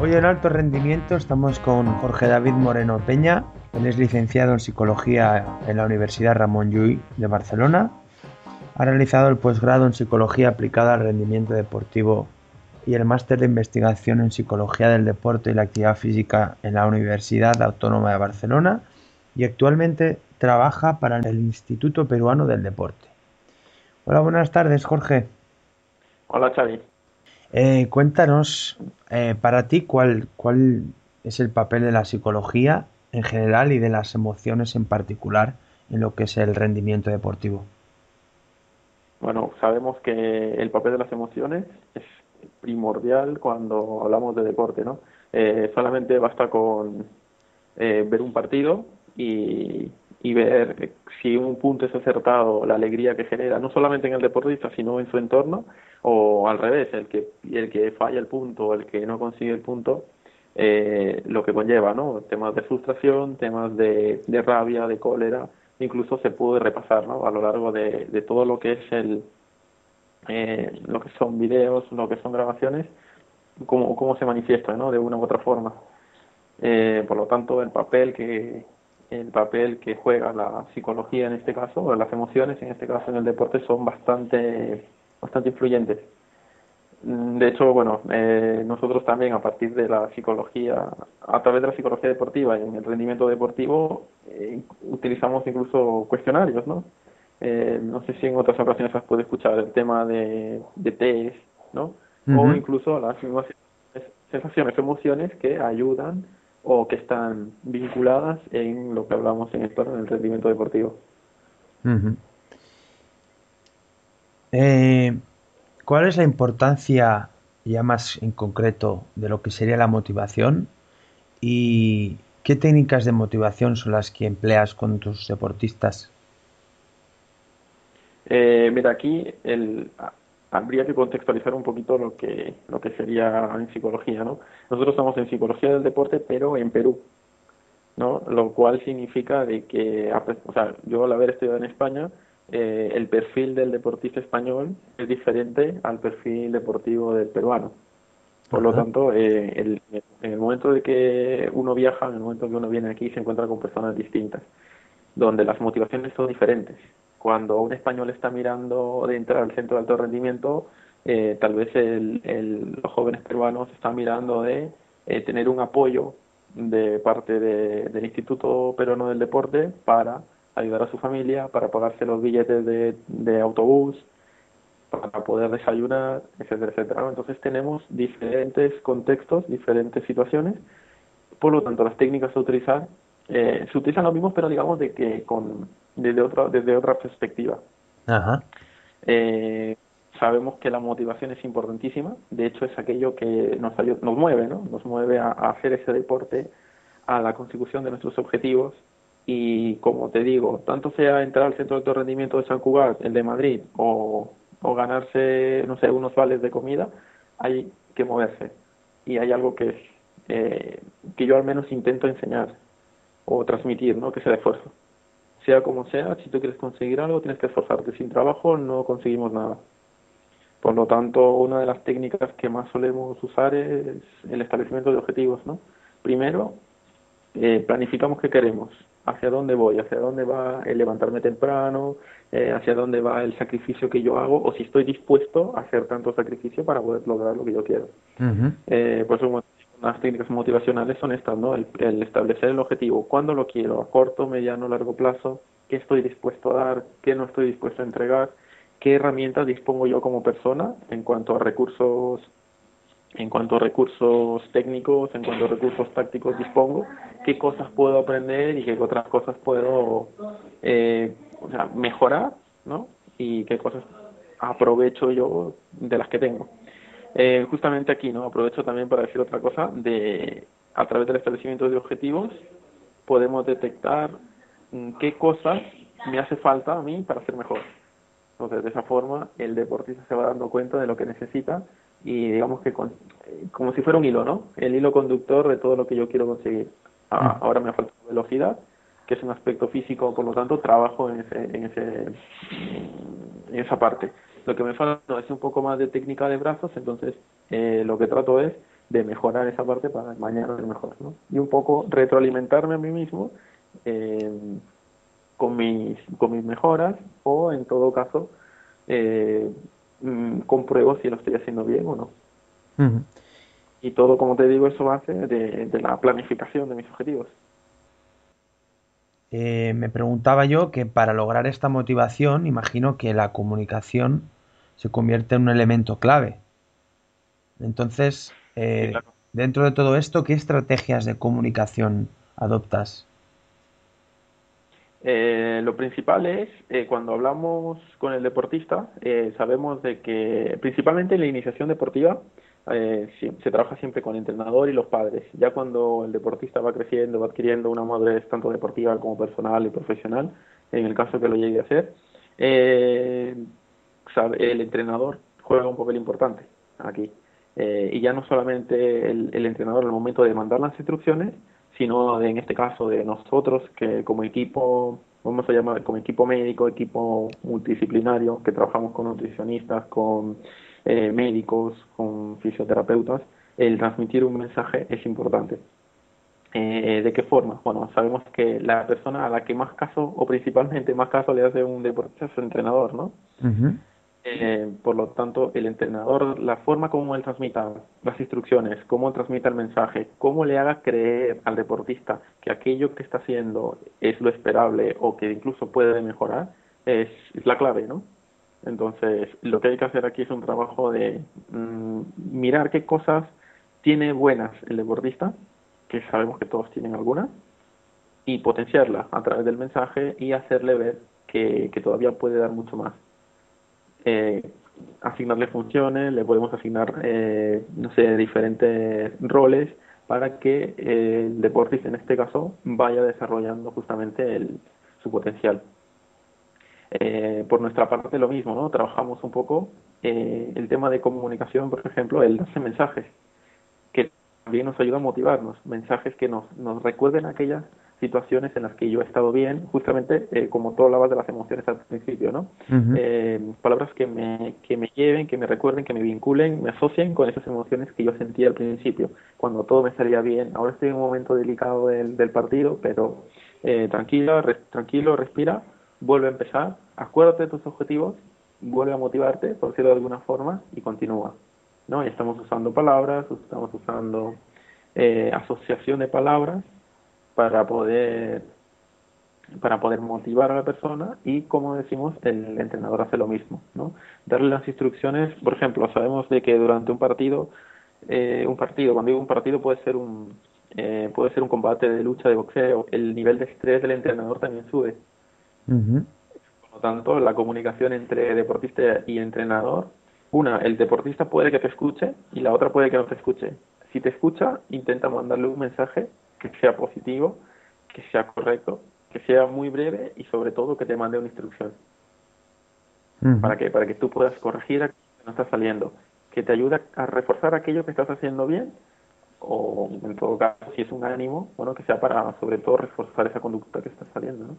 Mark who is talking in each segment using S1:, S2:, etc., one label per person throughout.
S1: Hoy en Alto Rendimiento estamos con Jorge David Moreno Peña. Él es licenciado en Psicología en la Universidad Ramón Llull de Barcelona. Ha realizado el posgrado en Psicología aplicada al rendimiento deportivo y el máster de investigación en Psicología del Deporte y la Actividad Física en la Universidad Autónoma de Barcelona y actualmente trabaja para el Instituto Peruano del Deporte. Hola, buenas tardes, Jorge.
S2: Hola, Xavi.
S1: Eh, cuéntanos, eh, para ti, ¿cuál, ¿cuál es el papel de la psicología en general y de las emociones en particular en lo que es el rendimiento deportivo?
S2: Bueno, sabemos que el papel de las emociones es primordial cuando hablamos de deporte, ¿no? Eh, solamente basta con ver un partido y, y ver si un punto es acertado, la alegría que genera, no solamente en el deportista, sino en su entorno, o al revés, el que, el que falla el punto el que no consigue el punto, eh, lo que conlleva, ¿no? Temas de frustración, temas de, de rabia, de cólera, incluso se puede repasar, ¿no? A lo largo de, de todo lo que es el, eh, lo que son videos, lo que son grabaciones, cómo, cómo se manifiesta, ¿no? De una u otra forma. Eh, por lo tanto, el papel que el papel que juega la psicología en este caso, o las emociones en este caso en el deporte son bastante bastante influyentes. Mm, de hecho, bueno, eh, nosotros también a partir de la psicología, a través de la psicología deportiva y en el rendimiento deportivo, eh, utilizamos incluso cuestionarios, ¿no? Eh, no sé si en otras ocasiones has podido escuchar el tema de, de test, ¿no? O incluso las sensaciones, emociones que ayudan o que están vinculadas en lo que hablamos en esto, en el rendimiento deportivo.
S1: Eh, ¿Cuál es la importancia, ya más en concreto, de lo que sería la motivación? ¿Y qué técnicas de motivación son las que empleas con tus deportistas?
S2: Eh, mira, aquí el, habría que contextualizar un poquito lo que, lo que sería en psicología, ¿no? Nosotros estamos en psicología del deporte, pero en Perú, ¿no? Lo cual significa de que, o sea, yo al haber estudiado en España, eh, el perfil del deportista español es diferente al perfil deportivo del peruano. Por lo tanto, eh, el, en el momento de que uno viaja, en el momento que uno viene aquí, se encuentra con personas distintas, donde las motivaciones son diferentes. Cuando un español está mirando de entrar al centro de alto rendimiento, eh, tal vez el, el, los jóvenes peruanos están mirando de eh, tener un apoyo de parte de, del Instituto Peruano del Deporte para ayudar a su familia, para pagarse los billetes de, de autobús, para poder desayunar, etcétera, etcétera. Entonces tenemos diferentes contextos, diferentes situaciones, por lo tanto las técnicas a utilizar eh, se utilizan los mismos, pero digamos de que con desde otra desde otra perspectiva.
S1: Ajá.
S2: Eh, sabemos que la motivación es importantísima, de hecho es aquello que nos nos mueve, ¿no? Nos mueve a, a hacer ese deporte, a la consecución de nuestros objetivos, y como te digo, tanto sea entrar al centro de alto rendimiento de San Cugat, el de Madrid, o, o ganarse, no sé, unos vales de comida, hay que moverse. Y hay algo que es, eh, que yo al menos intento enseñar o transmitir, ¿no? Que sea de esfuerzo. Sea como sea, si tú quieres conseguir algo, tienes que esforzarte. Sin trabajo no conseguimos nada. Por lo tanto, una de las técnicas que más solemos usar es el establecimiento de objetivos, ¿no? Primero, eh, planificamos qué queremos hacia dónde voy, hacia dónde va el levantarme temprano, eh, hacia dónde va el sacrificio que yo hago o si estoy dispuesto a hacer tanto sacrificio para poder lograr lo que yo quiero. eh, por eso las técnicas motivacionales son estas, ¿no? El, establecer el objetivo, cuándo lo quiero, a corto, mediano, largo plazo, qué estoy dispuesto a dar, qué no estoy dispuesto a entregar, qué herramientas dispongo yo como persona en cuanto a recursos en cuanto a recursos técnicos, en cuanto a recursos tácticos dispongo, qué cosas puedo aprender y qué otras cosas puedo eh, o sea, mejorar, ¿no? Y qué cosas aprovecho yo de las que tengo. Eh, justamente aquí, ¿no? Aprovecho también para decir otra cosa, de a través del establecimiento de objetivos podemos detectar mm, qué cosas me hace falta a mí para ser mejor. Entonces, de esa forma, el deportista se va dando cuenta de lo que necesita y digamos que con, eh, como si fuera un hilo, ¿no? El hilo conductor de todo lo que yo quiero conseguir. Ah, ahora me falta velocidad, que es un aspecto físico, por lo tanto trabajo en, ese, en, ese, en esa parte. Lo que me falta es un poco más de técnica de brazos, entonces eh, lo que trato es de mejorar esa parte para mañana ser mejor, ¿no? Y un poco retroalimentarme a mí mismo eh, con, mis, con mis mejoras o en todo caso eh, mm, compruebo si lo estoy haciendo bien o no. Y todo, como te digo, eso base de, de la planificación de mis objetivos.
S1: Eh, me preguntaba yo que para lograr esta motivación, imagino que la comunicación se convierte en un elemento clave. Entonces, eh, dentro de todo esto, ¿qué estrategias de comunicación adoptas?
S2: Eh, lo principal es, cuando hablamos con el deportista, sabemos de que principalmente en la iniciación deportiva, eh, se trabaja siempre con el entrenador y los padres. Ya cuando el deportista va creciendo, va adquiriendo una madurez tanto deportiva como personal y profesional, en el caso que lo llegue a hacer, eh, el entrenador juega un papel importante aquí. Eh, y ya no solamente el, el entrenador al momento de mandar las instrucciones, sino en este caso de nosotros que como equipo vamos a llamar como equipo médico, equipo multidisciplinario, que trabajamos con nutricionistas, con eh, médicos, con fisioterapeutas, el transmitir un mensaje es importante. Eh, ¿De qué forma? Bueno, sabemos que la persona a la que más caso, o principalmente más caso le hace un deportista es el entrenador, ¿no? Eh, por lo tanto, el entrenador, la forma como él transmita las instrucciones, cómo transmita el mensaje, cómo le haga creer al deportista que aquello que está haciendo es lo esperable o que incluso puede mejorar, es, la clave, ¿no? Entonces, lo que hay que hacer aquí es un trabajo de mm, mirar qué cosas tiene buenas el deportista, que sabemos que todos tienen algunas, y potenciarla a través del mensaje y hacerle ver que, todavía puede dar mucho más. Eh, asignarle funciones, le podemos asignar, eh, no sé, diferentes roles para que el deportista, en este caso, vaya desarrollando justamente su potencial. Eh, por nuestra parte lo mismo, ¿no? Trabajamos un poco eh, el tema de comunicación, por ejemplo, el darse mensajes, que también nos ayuda a motivarnos, mensajes que nos, nos recuerden aquellas situaciones en las que yo he estado bien, justamente eh, como tú hablabas de las emociones al principio, ¿no? eh, palabras que me, que me lleven, que me recuerden, que me vinculen, me asocien con esas emociones que yo sentía al principio, cuando todo me salía bien. Ahora estoy en un momento delicado del, del partido, pero eh, tranquilo, tranquilo, respira, vuelve a empezar, acuérdate de tus objetivos, vuelve a motivarte, por decirlo de alguna forma, y continúa. ¿no? Y estamos usando palabras, estamos usando eh, asociación de palabras para poder para poder motivar a la persona y como decimos el entrenador hace lo mismo no darle las instrucciones por ejemplo sabemos de que durante un partido eh, un partido cuando digo un partido puede ser un eh, puede ser un combate de lucha de boxeo el nivel de estrés del entrenador también sube. Por lo tanto, la comunicación entre deportista y entrenador, una, el deportista puede que te escuche y la otra puede que no te escuche. Si te escucha, intenta mandarle un mensaje que sea positivo, que sea correcto, que sea muy breve y sobre todo que te mande una instrucción. ¿Para que Para que tú puedas corregir aquello que no está saliendo, que te ayude a reforzar aquello que estás haciendo bien o en todo caso si es un ánimo, bueno, que sea para sobre todo reforzar esa conducta que está saliendo, ¿no?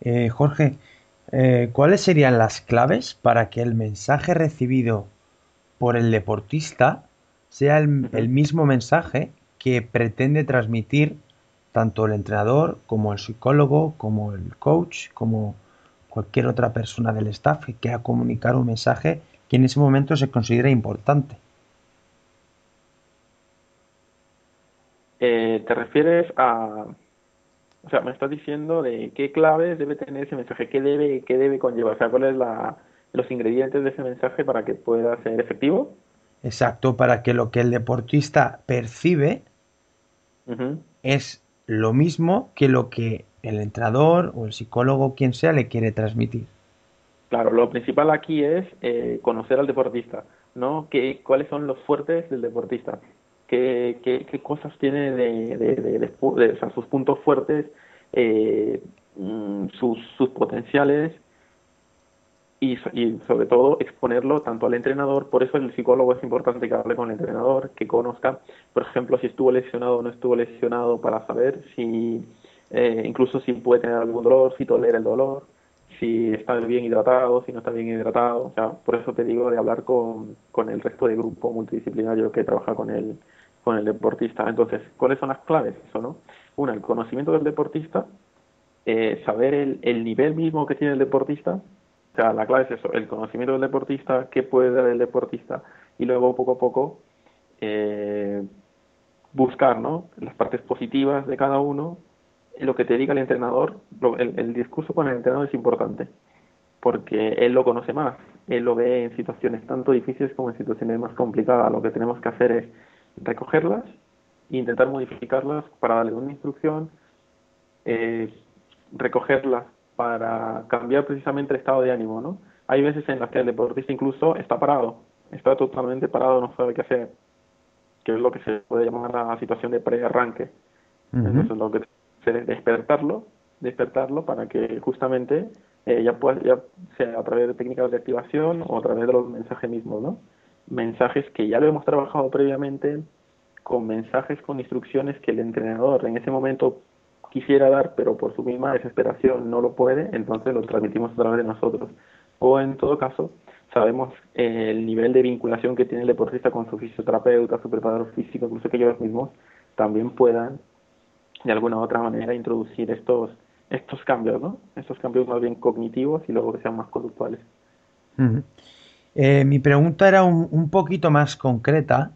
S1: Eh, Jorge, eh, ¿cuáles serían las claves para que el mensaje recibido por el deportista sea el, mismo mensaje que pretende transmitir tanto el entrenador como el psicólogo, como el coach, como cualquier otra persona del staff que quiera comunicar un mensaje que en ese momento se considera importante?
S2: Eh, ¿Te refieres a, o sea, me estás diciendo de qué claves debe tener ese mensaje, qué debe, qué debe conllevar, o sea, cuáles son los ingredientes de ese mensaje para que pueda ser efectivo.
S1: Exacto, para que lo que el deportista percibe es lo mismo que lo que el entrenador o el psicólogo, quien sea, le quiere transmitir.
S2: Claro, lo principal aquí es eh, conocer al deportista, ¿no? ¿Qué, ¿Cuáles son los fuertes del deportista? ¿Qué, qué, cosas tiene de, de, o sea, sus puntos fuertes, eh, mm, sus, sus potenciales y, y, sobre todo exponerlo tanto al entrenador, por eso el psicólogo es importante que hable con el entrenador, que conozca, por ejemplo, si estuvo lesionado o no estuvo lesionado para saber si eh, incluso si puede tener algún dolor, si tolera el dolor, si está bien hidratado, si no está bien hidratado. O sea, por eso te digo de hablar con, con el resto del grupo multidisciplinario que trabaja con el, con el deportista. Entonces, ¿cuáles son las claves? Eso, ¿no? Una, el conocimiento del deportista, eh, saber el, el nivel mismo que tiene el deportista. O sea, la clave es eso, el conocimiento del deportista, qué puede dar el deportista, y luego poco a poco eh, buscar ¿no? las partes positivas de cada uno lo que te diga el entrenador, el, discurso con el entrenador es importante, porque él lo conoce más, él lo ve en situaciones tanto difíciles como en situaciones más complicadas. Lo que tenemos que hacer es recogerlas e intentar modificarlas para darle una instrucción, eh, recogerlas para cambiar precisamente el estado de ánimo, ¿no? Hay veces en las que el deportista incluso está parado, está totalmente parado, no sabe qué hacer, que es lo que se puede llamar la situación de pre-arranque. Entonces lo que despertarlo, despertarlo para que justamente eh, ya pueda, ya sea a través de técnicas de activación o a través de los mensajes mismos, ¿no? Mensajes que ya lo hemos trabajado previamente con mensajes con instrucciones que el entrenador en ese momento quisiera dar, pero por su misma desesperación no lo puede, entonces lo transmitimos a través de nosotros. O en todo caso, sabemos eh, el nivel de vinculación que tiene el deportista con su fisioterapeuta, su preparador físico, incluso que ellos mismos también puedan de alguna u otra manera introducir estos estos cambios, ¿no? Estos cambios más bien cognitivos y luego que sean más conductuales.
S1: Eh, mi pregunta era un, un, poquito más concreta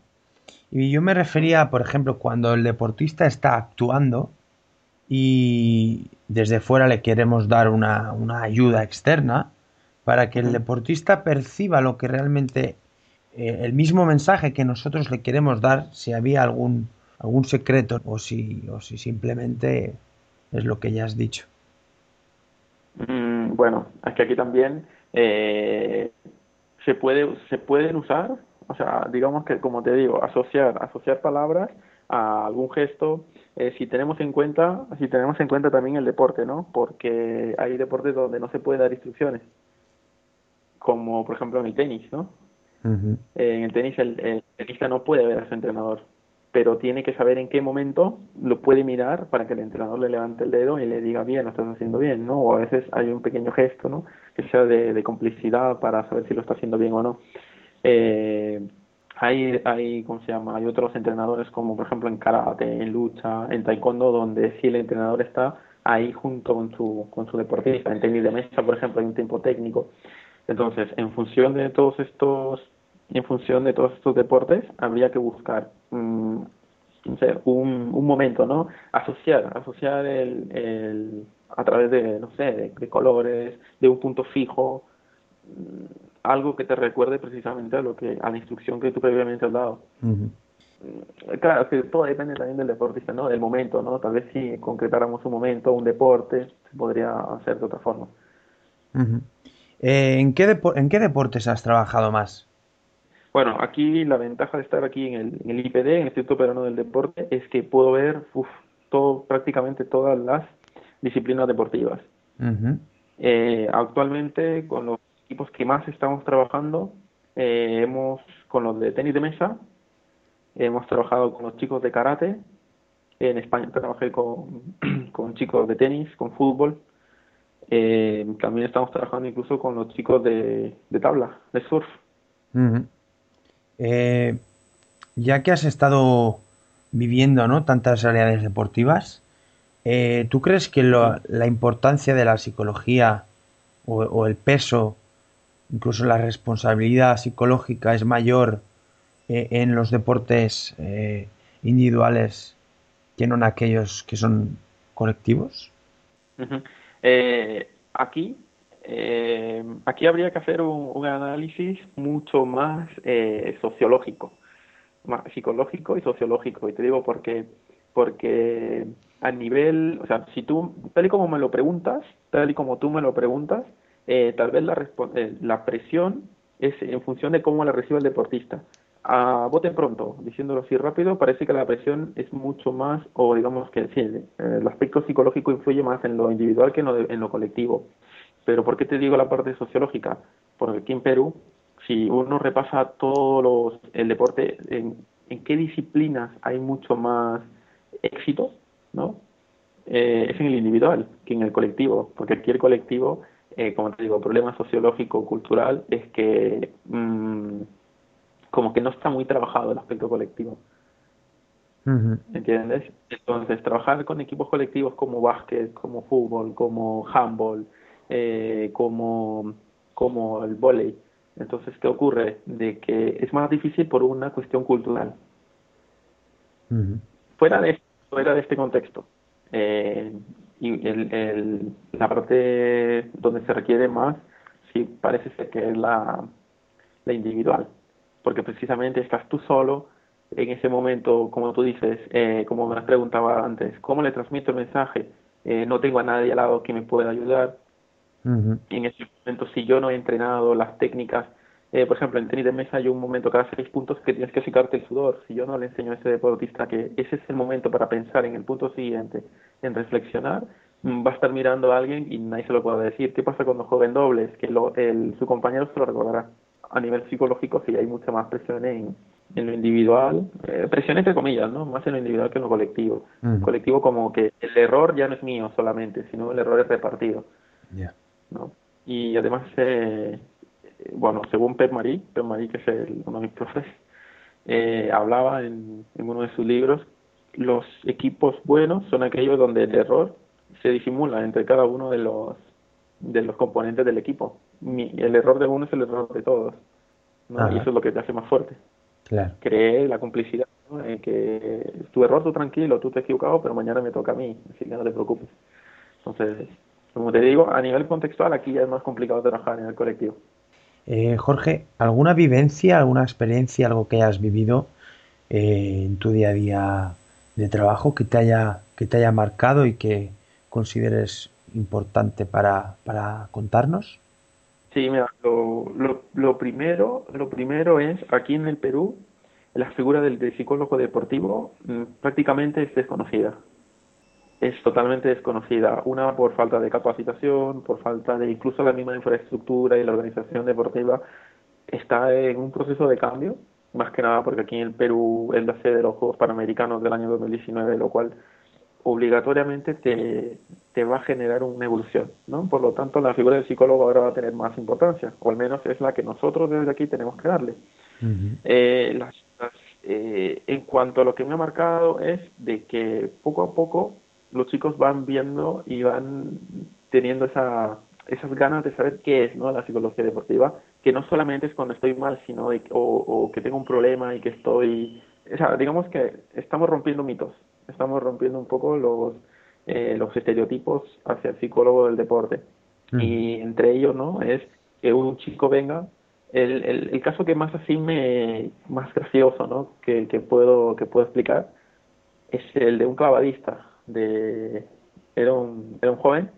S1: y yo me refería, por ejemplo, cuando el deportista está actuando y desde fuera le queremos dar una, una ayuda externa para que el deportista perciba lo que realmente eh, el mismo mensaje que nosotros le queremos dar, si había algún algún secreto o si, o si simplemente es lo que ya has dicho.
S2: Mm, bueno, es que aquí también eh, se puede se pueden usar, o sea, digamos que como te digo, asociar asociar palabras a algún gesto, eh, si tenemos en cuenta si tenemos en cuenta también el deporte, ¿no? Porque hay deportes donde no se puede dar instrucciones, como por ejemplo en el tenis, ¿no? en el tenis el, el tenista no puede ver a su entrenador pero tiene que saber en qué momento lo puede mirar para que el entrenador le levante el dedo y le diga bien, lo estás haciendo bien, ¿no? O a veces hay un pequeño gesto, ¿no? Que sea de, complicidad para saber si lo está haciendo bien o no. Eh, hay, hay, ¿cómo se llama? Hay otros entrenadores como por ejemplo en karate, en lucha, en taekwondo, donde si el entrenador está ahí junto con su, con su deportista. En tenis de mesa, por ejemplo, hay un tiempo técnico. Entonces, en función de todos estos en función de todos estos deportes habría que buscar mm, un, un momento, ¿no? Asociar, asociar el, el a través de, no sé, de, colores, de un punto fijo, algo que te recuerde precisamente a lo que a la instrucción que tú previamente has dado. Mm, claro, que todo depende también del deportista, ¿no? Del momento, ¿no? Tal vez si concretáramos un momento, un deporte, se podría hacer de otra forma.
S1: Eh, ¿en, qué ¿En qué deportes has trabajado más?
S2: Bueno, aquí la ventaja de estar aquí en el, en el IPD, en el Instituto Peruano del Deporte, es que puedo ver todo, prácticamente todas las disciplinas deportivas. eh, actualmente, con los equipos que más estamos trabajando, eh, hemos con los de tenis de mesa, hemos trabajado con los chicos de karate, en España trabajé con, con chicos de tenis, con fútbol, eh, también estamos trabajando incluso con los chicos de, tabla, de surf.
S1: Eh, ya que has estado viviendo ¿no? tantas realidades deportivas, eh, ¿tú crees que la importancia de la psicología o, el peso, incluso la responsabilidad psicológica es mayor eh, en los deportes individuales que en aquellos que son colectivos?
S2: aquí Eh, aquí habría que hacer un, análisis mucho más eh, sociológico, más psicológico y sociológico. Y te digo porque, porque a nivel, o sea, si tú, tal y como me lo preguntas, tal y como tú me lo preguntas, eh, tal vez la, la presión es en función de cómo la recibe el deportista. A bote pronto, diciéndolo así rápido, parece que la presión es mucho más, o digamos que sí, el aspecto psicológico influye más en lo individual que en lo colectivo. Pero ¿por qué te digo la parte sociológica? Porque aquí en Perú, si uno repasa todo los, el deporte, en, qué disciplinas hay mucho más éxito, ¿no? Eh, es en el individual que en el colectivo, porque aquí el colectivo, eh, como te digo, problema sociológico, cultural, es que mm, como que no está muy trabajado el aspecto colectivo. ¿Entiendes? Entonces, trabajar con equipos colectivos como básquet, como fútbol, como handball, eh, como, como el volei. Entonces, ¿qué ocurre? De que es más difícil por una cuestión cultural. Fuera de fuera de este contexto. Eh, y el, el, la parte donde se requiere más, sí parece ser que es la, la individual, porque precisamente estás tú solo en ese momento, como tú dices, eh, como me preguntaba antes, ¿cómo le transmito el mensaje? Eh, no tengo a nadie al lado que me pueda ayudar, en ese momento, si yo no he entrenado las técnicas, eh, por ejemplo, en tenis de mesa hay un momento cada seis puntos que tienes que secarte el sudor. Si yo no le enseño a ese deportista que ese es el momento para pensar en el punto siguiente, en reflexionar, mm, va a estar mirando a alguien y nadie se lo puede decir. ¿Qué pasa cuando joven dobles? Que lo, el, su compañero se lo recordará. A nivel psicológico sí hay mucha más presión en, en lo individual, eh, presión entre comillas, ¿no? Más en lo individual que en lo colectivo. Colectivo como que el error ya no es mío solamente, sino el error es repartido. ¿no? Y además, eh, bueno, según Pep Marí, Pep Marí, que es el, uno de mis profes, eh, hablaba en, uno de sus libros, los equipos buenos son aquellos donde el error se disimula entre cada uno de los de los componentes del equipo. el error de uno es el error de todos, y eso es lo que te hace más fuerte. Claro. Cree la complicidad, en que tu error, tú tranquilo, tú te has equivocado, pero mañana me toca a mí, así que no te preocupes. Entonces, como te digo, a nivel contextual aquí ya es más complicado trabajar en el colectivo.
S1: Eh, Jorge, ¿alguna vivencia, alguna experiencia, algo que hayas vivido eh, en tu día a día de trabajo que te haya, que te haya marcado y que consideres importante para, para contarnos?
S2: Sí, mira, lo, lo, primero, lo primero es aquí en el Perú la figura del psicólogo deportivo mm, prácticamente es desconocida es totalmente desconocida. Una por falta de capacitación, por falta de incluso la misma infraestructura y la organización deportiva está en un proceso de cambio, más que nada porque aquí en el Perú es la sede de los Juegos Panamericanos del año 2019, lo cual obligatoriamente te, te va a generar una evolución, ¿no? Por lo tanto, la figura del psicólogo ahora va a tener más importancia, o al menos es la que nosotros desde aquí tenemos que darle. eh, las, eh, en cuanto a lo que me ha marcado es de que poco a poco los chicos van viendo y van teniendo esa, esas ganas de saber qué es ¿no? la psicología deportiva, que no solamente es cuando estoy mal, sino de, o, que tengo un problema y que estoy... O sea, digamos que estamos rompiendo mitos, estamos rompiendo un poco los, eh, los estereotipos hacia el psicólogo del deporte. Mm. Y entre ellos, ¿no? Es que un chico venga el, el, el, caso que más así me más gracioso no que, que puedo que puedo explicar es el de un clavadista de era un, era un joven,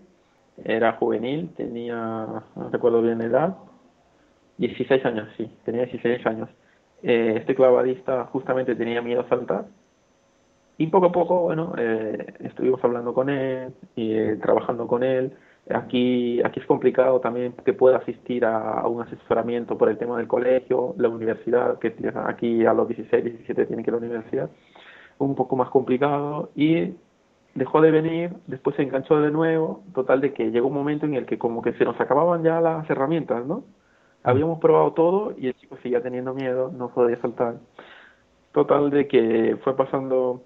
S2: era juvenil, tenía, no recuerdo bien la edad, 16 años, sí, tenía 16 años. Eh, este clavadista justamente tenía miedo a saltar y poco a poco, bueno, eh, estuvimos hablando con él y eh, trabajando con él. Aquí, aquí es complicado también que pueda asistir a, un asesoramiento por el tema del colegio, la universidad, que aquí a los 16, 17 tiene que ir a la universidad, un poco más complicado y dejó de venir, después se enganchó de nuevo, total de que llegó un momento en el que como que se nos acababan ya las herramientas, ¿no? Habíamos probado todo y el chico seguía teniendo miedo, no podía saltar. Total de que fue pasando,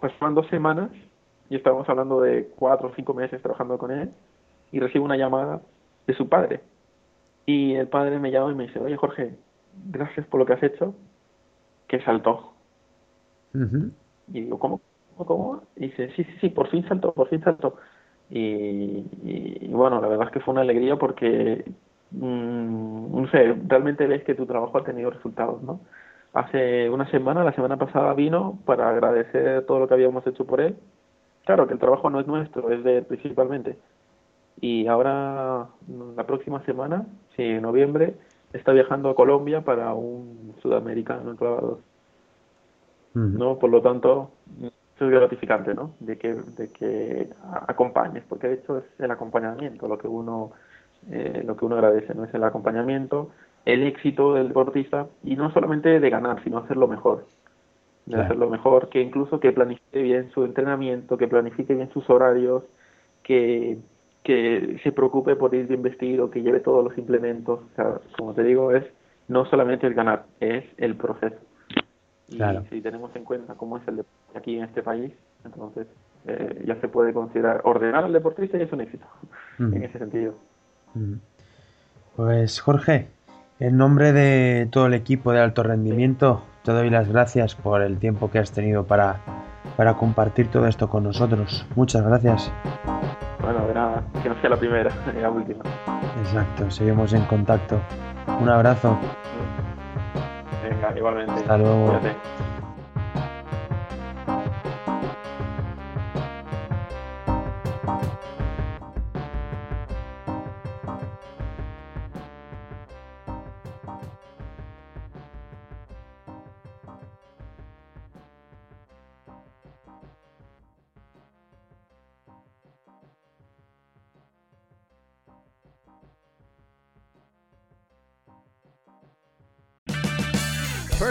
S2: pasaban dos semanas y estábamos hablando de cuatro o cinco meses trabajando con él y recibo una llamada de su padre. Y el padre me llama y me dice, oye Jorge, gracias por lo que has hecho, que saltó. Y digo, ¿cómo? ¿Cómo? Y dice, sí, sí, sí, por fin saltó, por fin saltó. Y Y, bueno, la verdad es que fue una alegría porque, mm, no sé, realmente ves que tu trabajo ha tenido resultados, ¿no? Hace una semana, la semana pasada vino para agradecer todo lo que habíamos hecho por él. Claro que el trabajo no es nuestro, es de él principalmente. Y ahora, la próxima semana, sí, en noviembre, está viajando a Colombia para un sudamericano clavador. ¿no? Por lo tanto, es gratificante, ¿no? De que, de que acompañes, porque de hecho es el acompañamiento lo que uno, eh, lo que uno agradece, ¿no? Es el acompañamiento, el éxito del deportista y no solamente de ganar, sino hacerlo mejor. De hacerlo mejor, que incluso que planifique bien su entrenamiento, que planifique bien sus horarios, que, que se preocupe por ir bien vestido, que lleve todos los implementos. O sea, como te digo, es no solamente el ganar, es el proceso. Y si tenemos en cuenta cómo es el deporte aquí en este país, entonces eh, ya se puede considerar ordenar al deportista y es un éxito en ese sentido.
S1: Pues Jorge, en nombre de todo el equipo de alto rendimiento, te doy las gracias por el tiempo que has tenido para, para compartir todo esto con nosotros. Muchas gracias.
S2: Bueno, de nada, que no sea la primera, la última.
S1: Exacto, seguimos en contacto. Un abrazo.
S2: Venga, igualmente.
S1: Hasta luego.